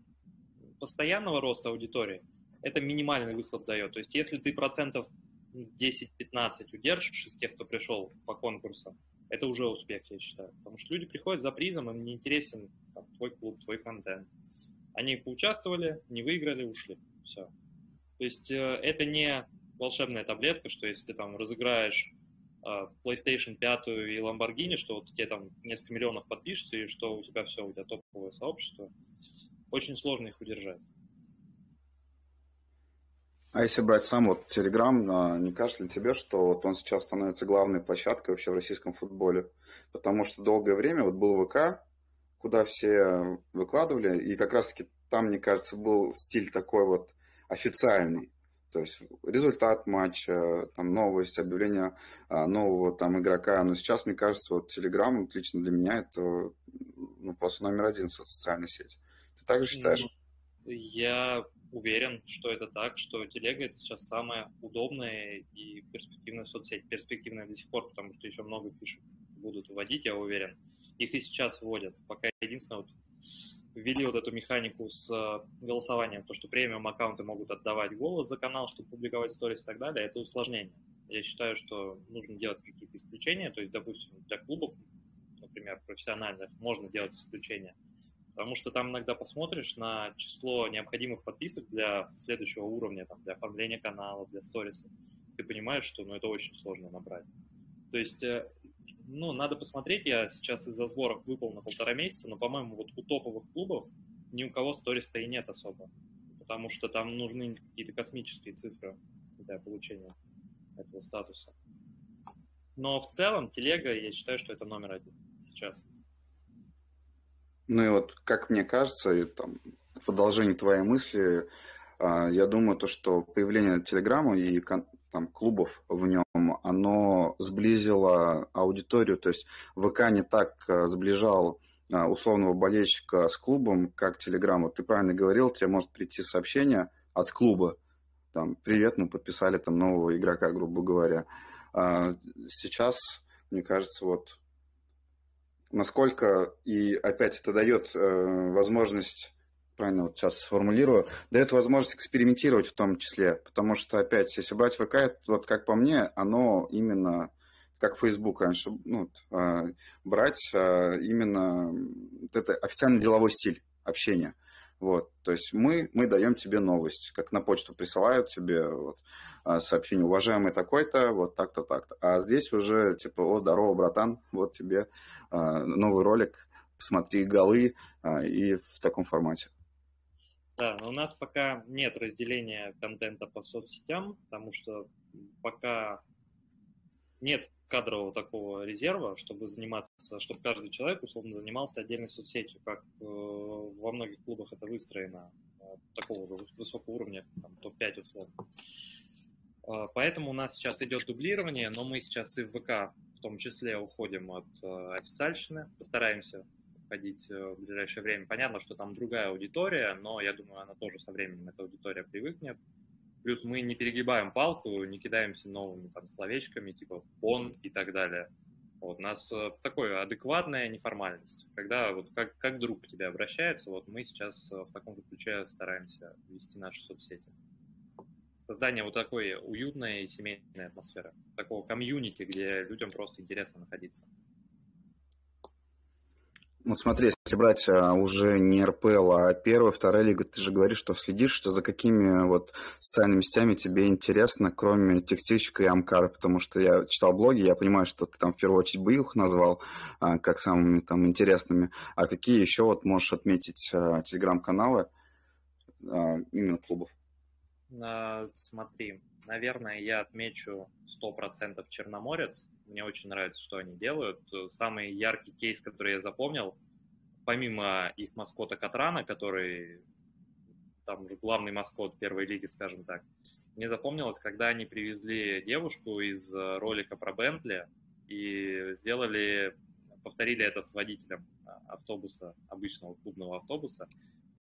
постоянного роста аудитории это минимальный выхлоп дает. То есть если ты процентов 10-15 удержишь из тех, кто пришел по конкурсам, это уже успех, я считаю. Потому что люди приходят за призом, им не интересен там, твой клуб, твой контент. Они поучаствовали, не выиграли, ушли. Все. То есть э, это не волшебная таблетка, что если ты там разыграешь э, PlayStation 5 и Lamborghini, что вот тебе там несколько миллионов подпишется, и что у тебя все, у тебя топовое сообщество, очень сложно их удержать. А если брать сам вот Телеграм, а, не кажется ли тебе, что вот он сейчас становится главной площадкой вообще в российском футболе? Потому что долгое время вот был ВК, куда все выкладывали, и как раз-таки там, мне кажется, был стиль такой вот официальный. То есть результат матча, там новость, объявление а, нового там игрока. Но сейчас, мне кажется, вот Телеграм лично для меня это ну, просто номер один социальной сети. Ты также считаешь? Я уверен, что это так, что телега это сейчас самая удобная и перспективная соцсеть. Перспективная до сих пор, потому что еще много фишек будут вводить, я уверен. Их и сейчас вводят. Пока единственное, вот ввели вот эту механику с э, голосованием, то, что премиум аккаунты могут отдавать голос за канал, чтобы публиковать сторис и так далее, это усложнение. Я считаю, что нужно делать какие-то исключения, то есть, допустим, для клубов, например, профессиональных, можно делать исключения – Потому что там иногда посмотришь на число необходимых подписок для следующего уровня, там, для оформления канала, для сториса. Ты понимаешь, что ну, это очень сложно набрать. То есть э, Ну, надо посмотреть, я сейчас из-за сборов выпал на полтора месяца, но, по-моему, вот у топовых клубов ни у кого сториста и нет особо, потому что там нужны какие-то космические цифры для получения этого статуса. Но в целом телега, я считаю, что это номер один сейчас. Ну и вот, как мне кажется, и там в продолжении твоей мысли, а, я думаю, то, что появление Телеграма и там, клубов в нем, оно сблизило аудиторию, то есть ВК не так а, сближал а, условного болельщика с клубом, как Телеграм. Вот ты правильно говорил, тебе может прийти сообщение от клуба, там, привет, мы подписали там нового игрока, грубо говоря. Сейчас, мне кажется, вот насколько, и опять это дает э, возможность правильно вот сейчас сформулирую, дает возможность экспериментировать в том числе, потому что, опять, если брать ВК, вот как по мне, оно именно как Facebook раньше, ну, э, брать э, именно вот это официальный деловой стиль общения. Вот, то есть мы, мы даем тебе новость, как на почту присылают тебе вот, а, сообщение, уважаемый такой-то, вот так-то, так-то. А здесь уже типа, о, здорово, братан, вот тебе а, новый ролик, посмотри голы а, и в таком формате. Да, у нас пока нет разделения контента по соцсетям, потому что пока нет кадрового такого резерва, чтобы заниматься, чтобы каждый человек условно занимался отдельной соцсетью, как э, во многих клубах это выстроено, э, такого же высокого уровня, там, топ-5 условно. Э, поэтому у нас сейчас идет дублирование, но мы сейчас и в ВК в том числе уходим от официальщины, постараемся ходить в ближайшее время. Понятно, что там другая аудитория, но я думаю, она тоже со временем, эта аудитория привыкнет. Плюс мы не перегибаем палку, не кидаемся новыми там словечками, типа «он» и так далее. Вот, у нас э, такое адекватная неформальность. Когда вот как, как друг к тебе обращается, вот мы сейчас э, в таком ключе стараемся вести наши соцсети. Создание вот такой уютной семейной атмосферы, такого комьюнити, где людям просто интересно находиться. Вот смотри, если брать а, уже не РПЛ, а первая, вторая лига, ты же говоришь, что следишь, за какими вот социальными сетями тебе интересно, кроме текстильщика и Амкара, потому что я читал блоги, я понимаю, что ты там в первую очередь бы их назвал а, как самыми там интересными, а какие еще вот можешь отметить а, телеграм-каналы именно клубов? Смотри, наверное, я отмечу 100% Черноморец, мне очень нравится, что они делают. Самый яркий кейс, который я запомнил, помимо их маскота Катрана, который там уже главный маскот первой лиги, скажем так, мне запомнилось, когда они привезли девушку из ролика про Бентли и сделали, повторили это с водителем автобуса, обычного клубного автобуса.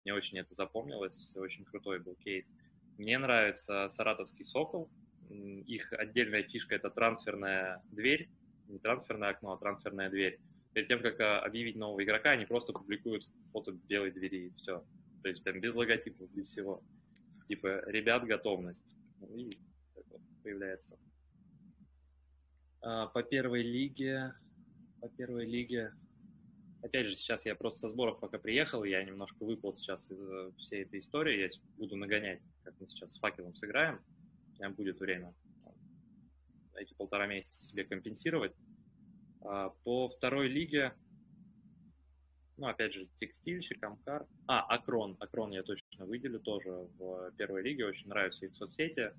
Мне очень это запомнилось, очень крутой был кейс. Мне нравится саратовский «Сокол», их отдельная фишка – это трансферная дверь, не трансферное окно, а трансферная дверь. Перед тем, как а, объявить нового игрока, они просто публикуют фото белой двери и все. То есть прям без логотипов, без всего. Типа, ребят, готовность. Ну, и появляется. А, по первой лиге, по первой лиге, опять же, сейчас я просто со сборов пока приехал, я немножко выпал сейчас из э, всей этой истории, я буду нагонять, как мы сейчас с факелом сыграем прям будет время эти полтора месяца себе компенсировать. А, по второй лиге, ну, опять же, текстильщик, Амкар. А, Акрон. Акрон я точно выделю тоже в первой лиге. Очень нравятся их соцсети.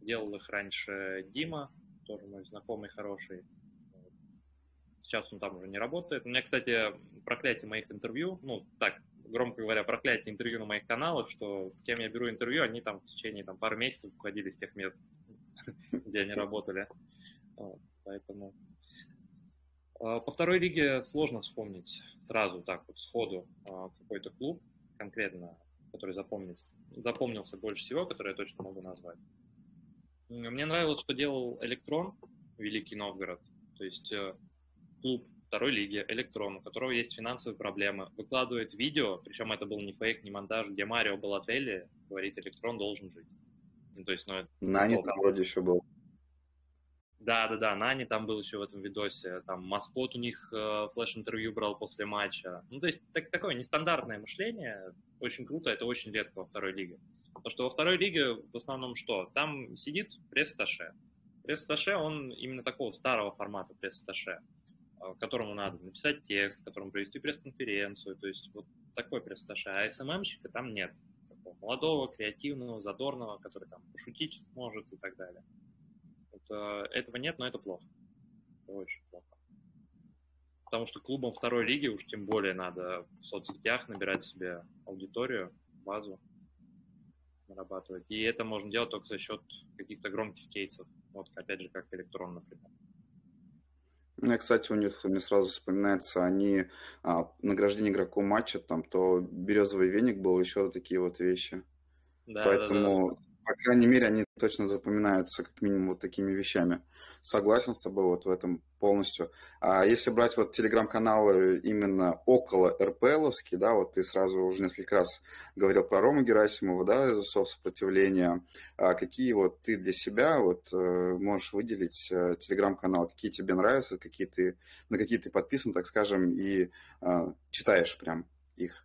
Делал их раньше Дима, тоже мой знакомый хороший. Сейчас он там уже не работает. У меня, кстати, проклятие моих интервью, ну, так, громко говоря, проклятие интервью на моих каналах, что с кем я беру интервью, они там в течение там, пару месяцев уходили с тех мест, где они работали. Поэтому а, по второй лиге сложно вспомнить сразу так вот сходу а, какой-то клуб конкретно, который запомнился, запомнился больше всего, который я точно могу назвать. Мне нравилось, что делал Электрон, Великий Новгород. То есть э, клуб второй лиги, Электрон, у которого есть финансовые проблемы, выкладывает видео, причем это был не фейк, не монтаж, где Марио Балотелли говорит, Электрон должен жить. Ну, то есть, ну, это Нани там вроде еще был. Да, да, да, Нани там был еще в этом видосе, там Маскот у них э, флеш-интервью брал после матча. Ну, то есть так, такое нестандартное мышление, очень круто, это очень редко во второй лиге. Потому что во второй лиге в основном что? Там сидит пресс-таше. Пресс-таше, он именно такого старого формата пресс-таше. Которому надо написать текст, которому провести пресс-конференцию, то есть вот такой пресс А СММщика там нет. Такого молодого, креативного, задорного, который там пошутить может и так далее. Это, этого нет, но это плохо. Это очень плохо. Потому что клубам второй лиги уж тем более надо в соцсетях набирать себе аудиторию, базу нарабатывать. И это можно делать только за счет каких-то громких кейсов. Вот, опять же, как электрон, например. Ну, кстати, у них мне сразу вспоминается, они а, награждение игроку матча, там то березовый веник был, еще такие вот вещи. Да, Поэтому да, да по крайней мере, они точно запоминаются как минимум вот такими вещами. Согласен с тобой вот в этом полностью. А если брать вот телеграм-каналы именно около РПЛовские, да, вот ты сразу уже несколько раз говорил про Рому Герасимова, да, из УСОВ сопротивления. А какие вот ты для себя вот э, можешь выделить э, телеграм-канал, какие тебе нравятся, какие ты, на какие ты подписан, так скажем, и э, читаешь прям их?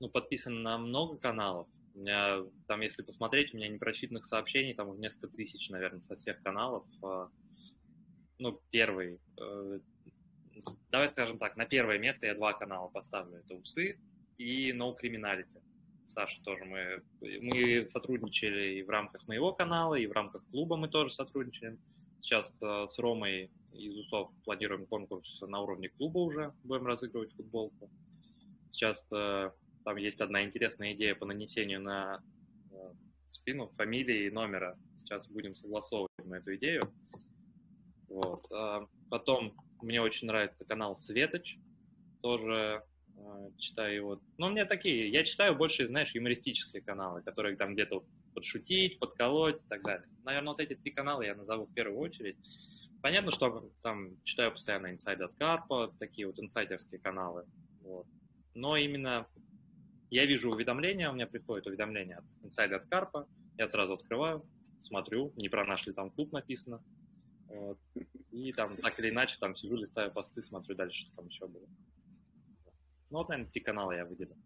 Ну, подписан на много каналов. У меня там, если посмотреть, у меня непрочитанных сообщений там вместо тысяч, наверное, со всех каналов. А, ну, первый. Э, давай скажем так, на первое место я два канала поставлю. Это «Усы» и «No Criminality». Саша тоже мы, мы сотрудничали и в рамках моего канала, и в рамках клуба мы тоже сотрудничаем. Сейчас э, с Ромой из УСОВ планируем конкурс на уровне клуба уже, будем разыгрывать футболку. Сейчас э, там есть одна интересная идея по нанесению на э, спину фамилии и номера. Сейчас будем согласовывать мы эту идею. Вот. А потом мне очень нравится канал Светоч. Тоже э, читаю его. Ну, у меня такие, я читаю больше, знаешь, юмористические каналы, которые там где-то подшутить, подколоть и так далее. Наверное, вот эти три канала я назову в первую очередь. Понятно, что там читаю постоянно Inside от Карпа, такие вот инсайдерские каналы. Вот. Но именно я вижу уведомления, у меня приходит уведомление от инсайда от Карпа, я сразу открываю, смотрю, не про наш ли там клуб написано, вот. и там так или иначе там сижу, листаю посты, смотрю дальше, что там еще было. Ну вот, наверное, три канала я выделил.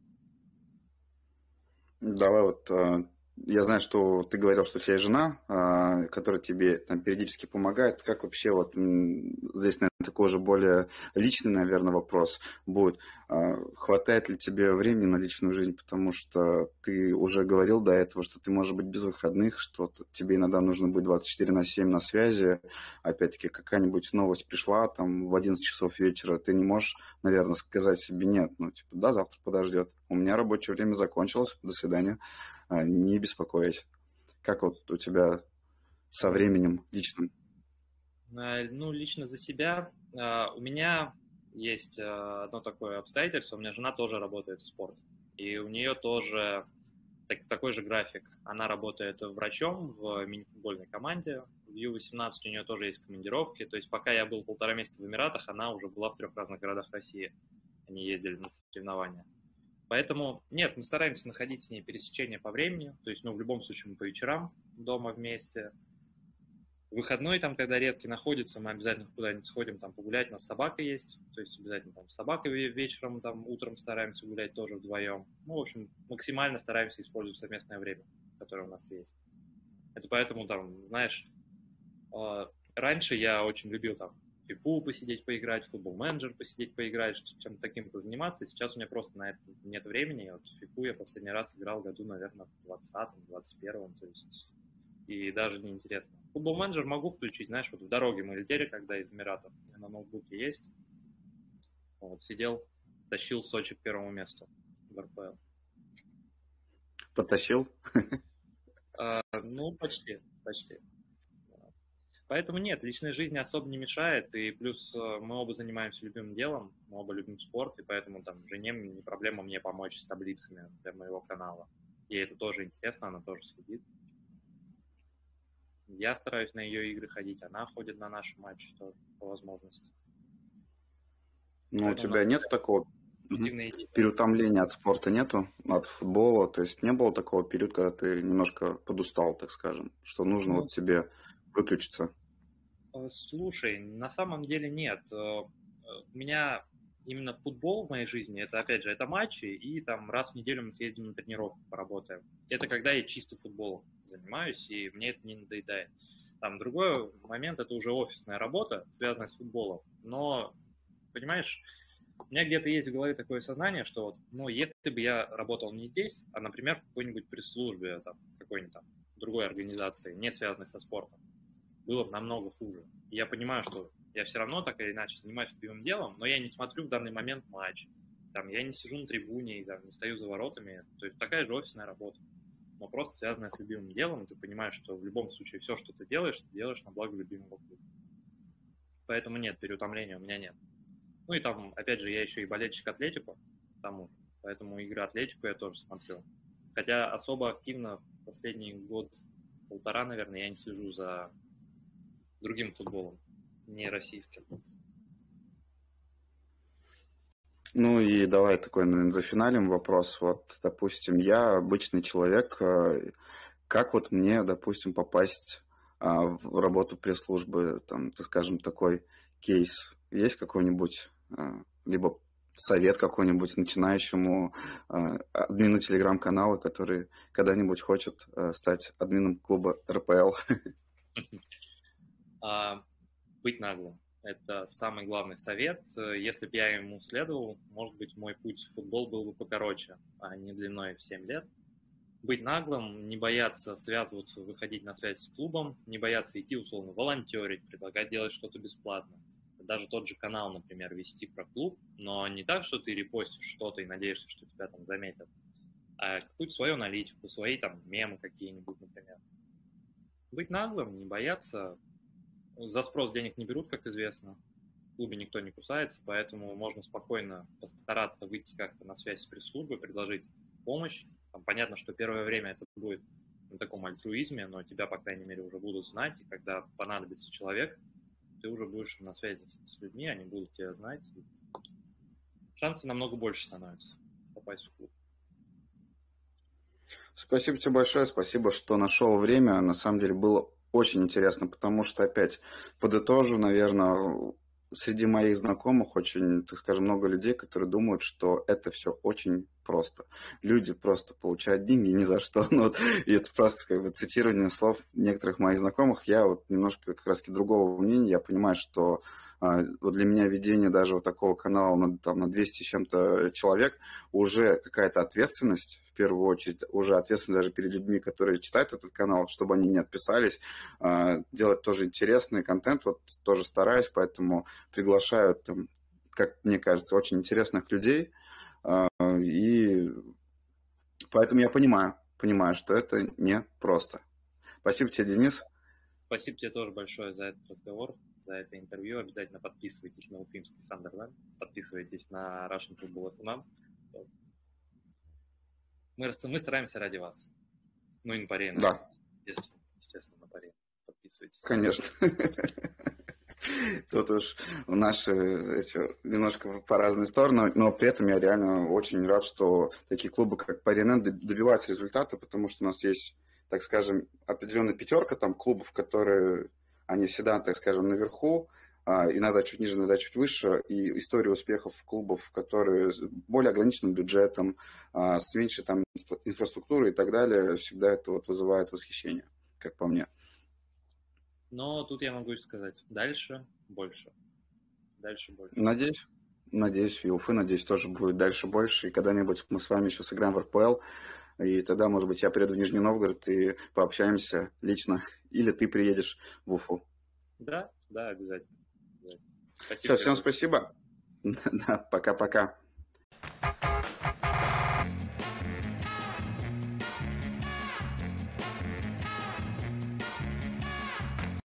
Давай вот э, я знаю, что ты говорил, что у тебя есть жена, а, которая тебе там периодически помогает. Как вообще вот здесь, наверное, такой же более личный, наверное, вопрос будет. А, хватает ли тебе времени на личную жизнь? Потому что ты уже говорил до этого, что ты можешь быть без выходных, что тебе иногда нужно быть 24 на 7 на связи. Опять-таки, какая-нибудь новость пришла там в 11 часов вечера, ты не можешь, наверное, сказать себе нет. Ну, типа, да, завтра подождет. У меня рабочее время закончилось, до свидания. А, не беспокоясь. Как вот у тебя со временем личным? А, ну, лично за себя. А, у меня есть одно такое обстоятельство. У меня жена тоже работает в спорте. И у нее тоже так, такой же график. Она работает врачом в мини-футбольной команде. В Ю-18 у нее тоже есть командировки. То есть пока я был полтора месяца в Эмиратах, она уже была в трех разных городах России. Они ездили на соревнования. Поэтому нет, мы стараемся находить с ней пересечение по времени, то есть, ну, в любом случае мы по вечерам дома вместе. Выходной там, когда редкий находится, мы обязательно куда-нибудь сходим там погулять, у нас собака есть, то есть обязательно там с собакой вечером, там утром стараемся гулять тоже вдвоем. Ну, в общем, максимально стараемся использовать совместное время, которое у нас есть. Это поэтому там, знаешь, а, раньше я очень любил там фифу посидеть, поиграть, футбол менеджер посидеть, поиграть, чем-то таким позаниматься. Сейчас у меня просто на это нет времени. Вот фифу я последний раз играл году, наверное, в 20-м, 21-м, то есть и даже не интересно. Футбол менеджер могу включить, знаешь, вот в дороге мы летели, когда из Эмиратов, на ноутбуке есть. Вот, сидел, тащил Сочи к первому месту в РПЛ. Потащил? А, ну, почти, почти. Поэтому нет, личной жизни особо не мешает, и плюс э, мы оба занимаемся любимым делом, мы оба любим спорт, и поэтому там жене не проблема мне помочь с таблицами для моего канала. Ей это тоже интересно, она тоже следит. Я стараюсь на ее игры ходить, она ходит на наши матчи тоже по возможности. Ну, у тебя нет такого переутомления от спорта нету, от футбола, то есть не было такого периода, когда ты немножко подустал, так скажем, что нужно ну, вот тебе выключиться? Э, слушай, на самом деле нет. Э, у меня именно футбол в моей жизни, это, опять же, это матчи, и там раз в неделю мы съездим на тренировку, поработаем. Это когда я чисто футболом занимаюсь, и мне это не надоедает. Там другой момент, это уже офисная работа, связанная с футболом, но понимаешь, у меня где-то есть в голове такое сознание, что вот, ну, если бы я работал не здесь, а, например, в какой-нибудь пресс-службе, там, какой-нибудь там другой организации, не связанной со спортом, было бы намного хуже. Я понимаю, что я все равно так или иначе занимаюсь любимым делом, но я не смотрю в данный момент матч. Там, я не сижу на трибуне, и, там, не стою за воротами. То есть такая же офисная работа. Но просто связанная с любимым делом, и ты понимаешь, что в любом случае все, что ты делаешь, ты делаешь на благо любимого клуба. Поэтому нет, переутомления у меня нет. Ну и там, опять же, я еще и болельщик Атлетику, тому же. Поэтому игры Атлетику я тоже смотрю. Хотя особо активно последний год-полтора, наверное, я не слежу за другим футболом, не российским. Ну и давай такой, наверное, за финалем вопрос. Вот, допустим, я обычный человек. Э, как вот мне, допустим, попасть а, в работу пресс-службы, там, так скажем, такой кейс? Есть какой-нибудь а, либо совет какой-нибудь начинающему а, админу телеграм-канала, который когда-нибудь хочет стать админом клуба РПЛ? Быть наглым. Это самый главный совет. Если бы я ему следовал, может быть, мой путь в футбол был бы покороче, а не длиной в 7 лет. Быть наглым, не бояться связываться, выходить на связь с клубом, не бояться идти, условно, волонтерить, предлагать делать что-то бесплатно даже тот же канал, например, вести про клуб, но не так, что ты репостишь что-то и надеешься, что тебя там заметят, а какую-то свою аналитику, свои там мемы какие-нибудь, например. Быть наглым, не бояться. За спрос денег не берут, как известно. В клубе никто не кусается, поэтому можно спокойно постараться выйти как-то на связь с пресс-службой, предложить помощь. Там, понятно, что первое время это будет на таком альтруизме, но тебя, по крайней мере, уже будут знать, и когда понадобится человек, ты уже будешь на связи с людьми, они будут тебя знать. Шансы намного больше становятся попасть в клуб. Спасибо тебе большое, спасибо, что нашел время. На самом деле было очень интересно, потому что опять подытожу, наверное, среди моих знакомых очень, так скажем, много людей, которые думают, что это все очень просто. Люди просто получают деньги ни за что. Ну, вот, и это просто как бы цитирование слов некоторых моих знакомых. Я вот немножко как раз другого мнения. Я понимаю, что вот для меня ведение даже вот такого канала на, там, на 200 с чем-то человек уже какая-то ответственность в первую очередь, уже ответственность даже перед людьми, которые читают этот канал, чтобы они не отписались, а, делать тоже интересный контент, вот тоже стараюсь, поэтому приглашаю там, как мне кажется, очень интересных людей, а, и поэтому я понимаю, понимаю, что это не просто. Спасибо тебе, Денис. Спасибо тебе тоже большое за этот разговор, за это интервью. Обязательно подписывайтесь на Уфимский Сандерленд, подписывайтесь на Russian Football SMM. Мы, мы стараемся ради вас. Ну и на паре. Да. Естественно, естественно, на паре. Подписывайтесь. Конечно. Тут уж наши эти, немножко по разные стороны, но при этом я реально очень рад, что такие клубы, как Паринен, добиваются результата, потому что у нас есть так скажем, определенная пятерка там клубов, которые, они всегда, так скажем, наверху, а, иногда чуть ниже, иногда чуть выше, и история успехов клубов, которые с более ограниченным бюджетом, а, с меньшей там инфраструктурой и так далее, всегда это вот вызывает восхищение, как по мне. Но тут я могу сказать, дальше больше. Дальше больше. Надеюсь. Надеюсь, и Уфы, надеюсь, тоже будет дальше больше. И когда-нибудь мы с вами еще сыграем в РПЛ. И тогда, может быть, я приеду в Нижний Новгород и пообщаемся лично. Или ты приедешь в Уфу. Да, да, обязательно. Спасибо. Все, всем спасибо. Да, пока-пока.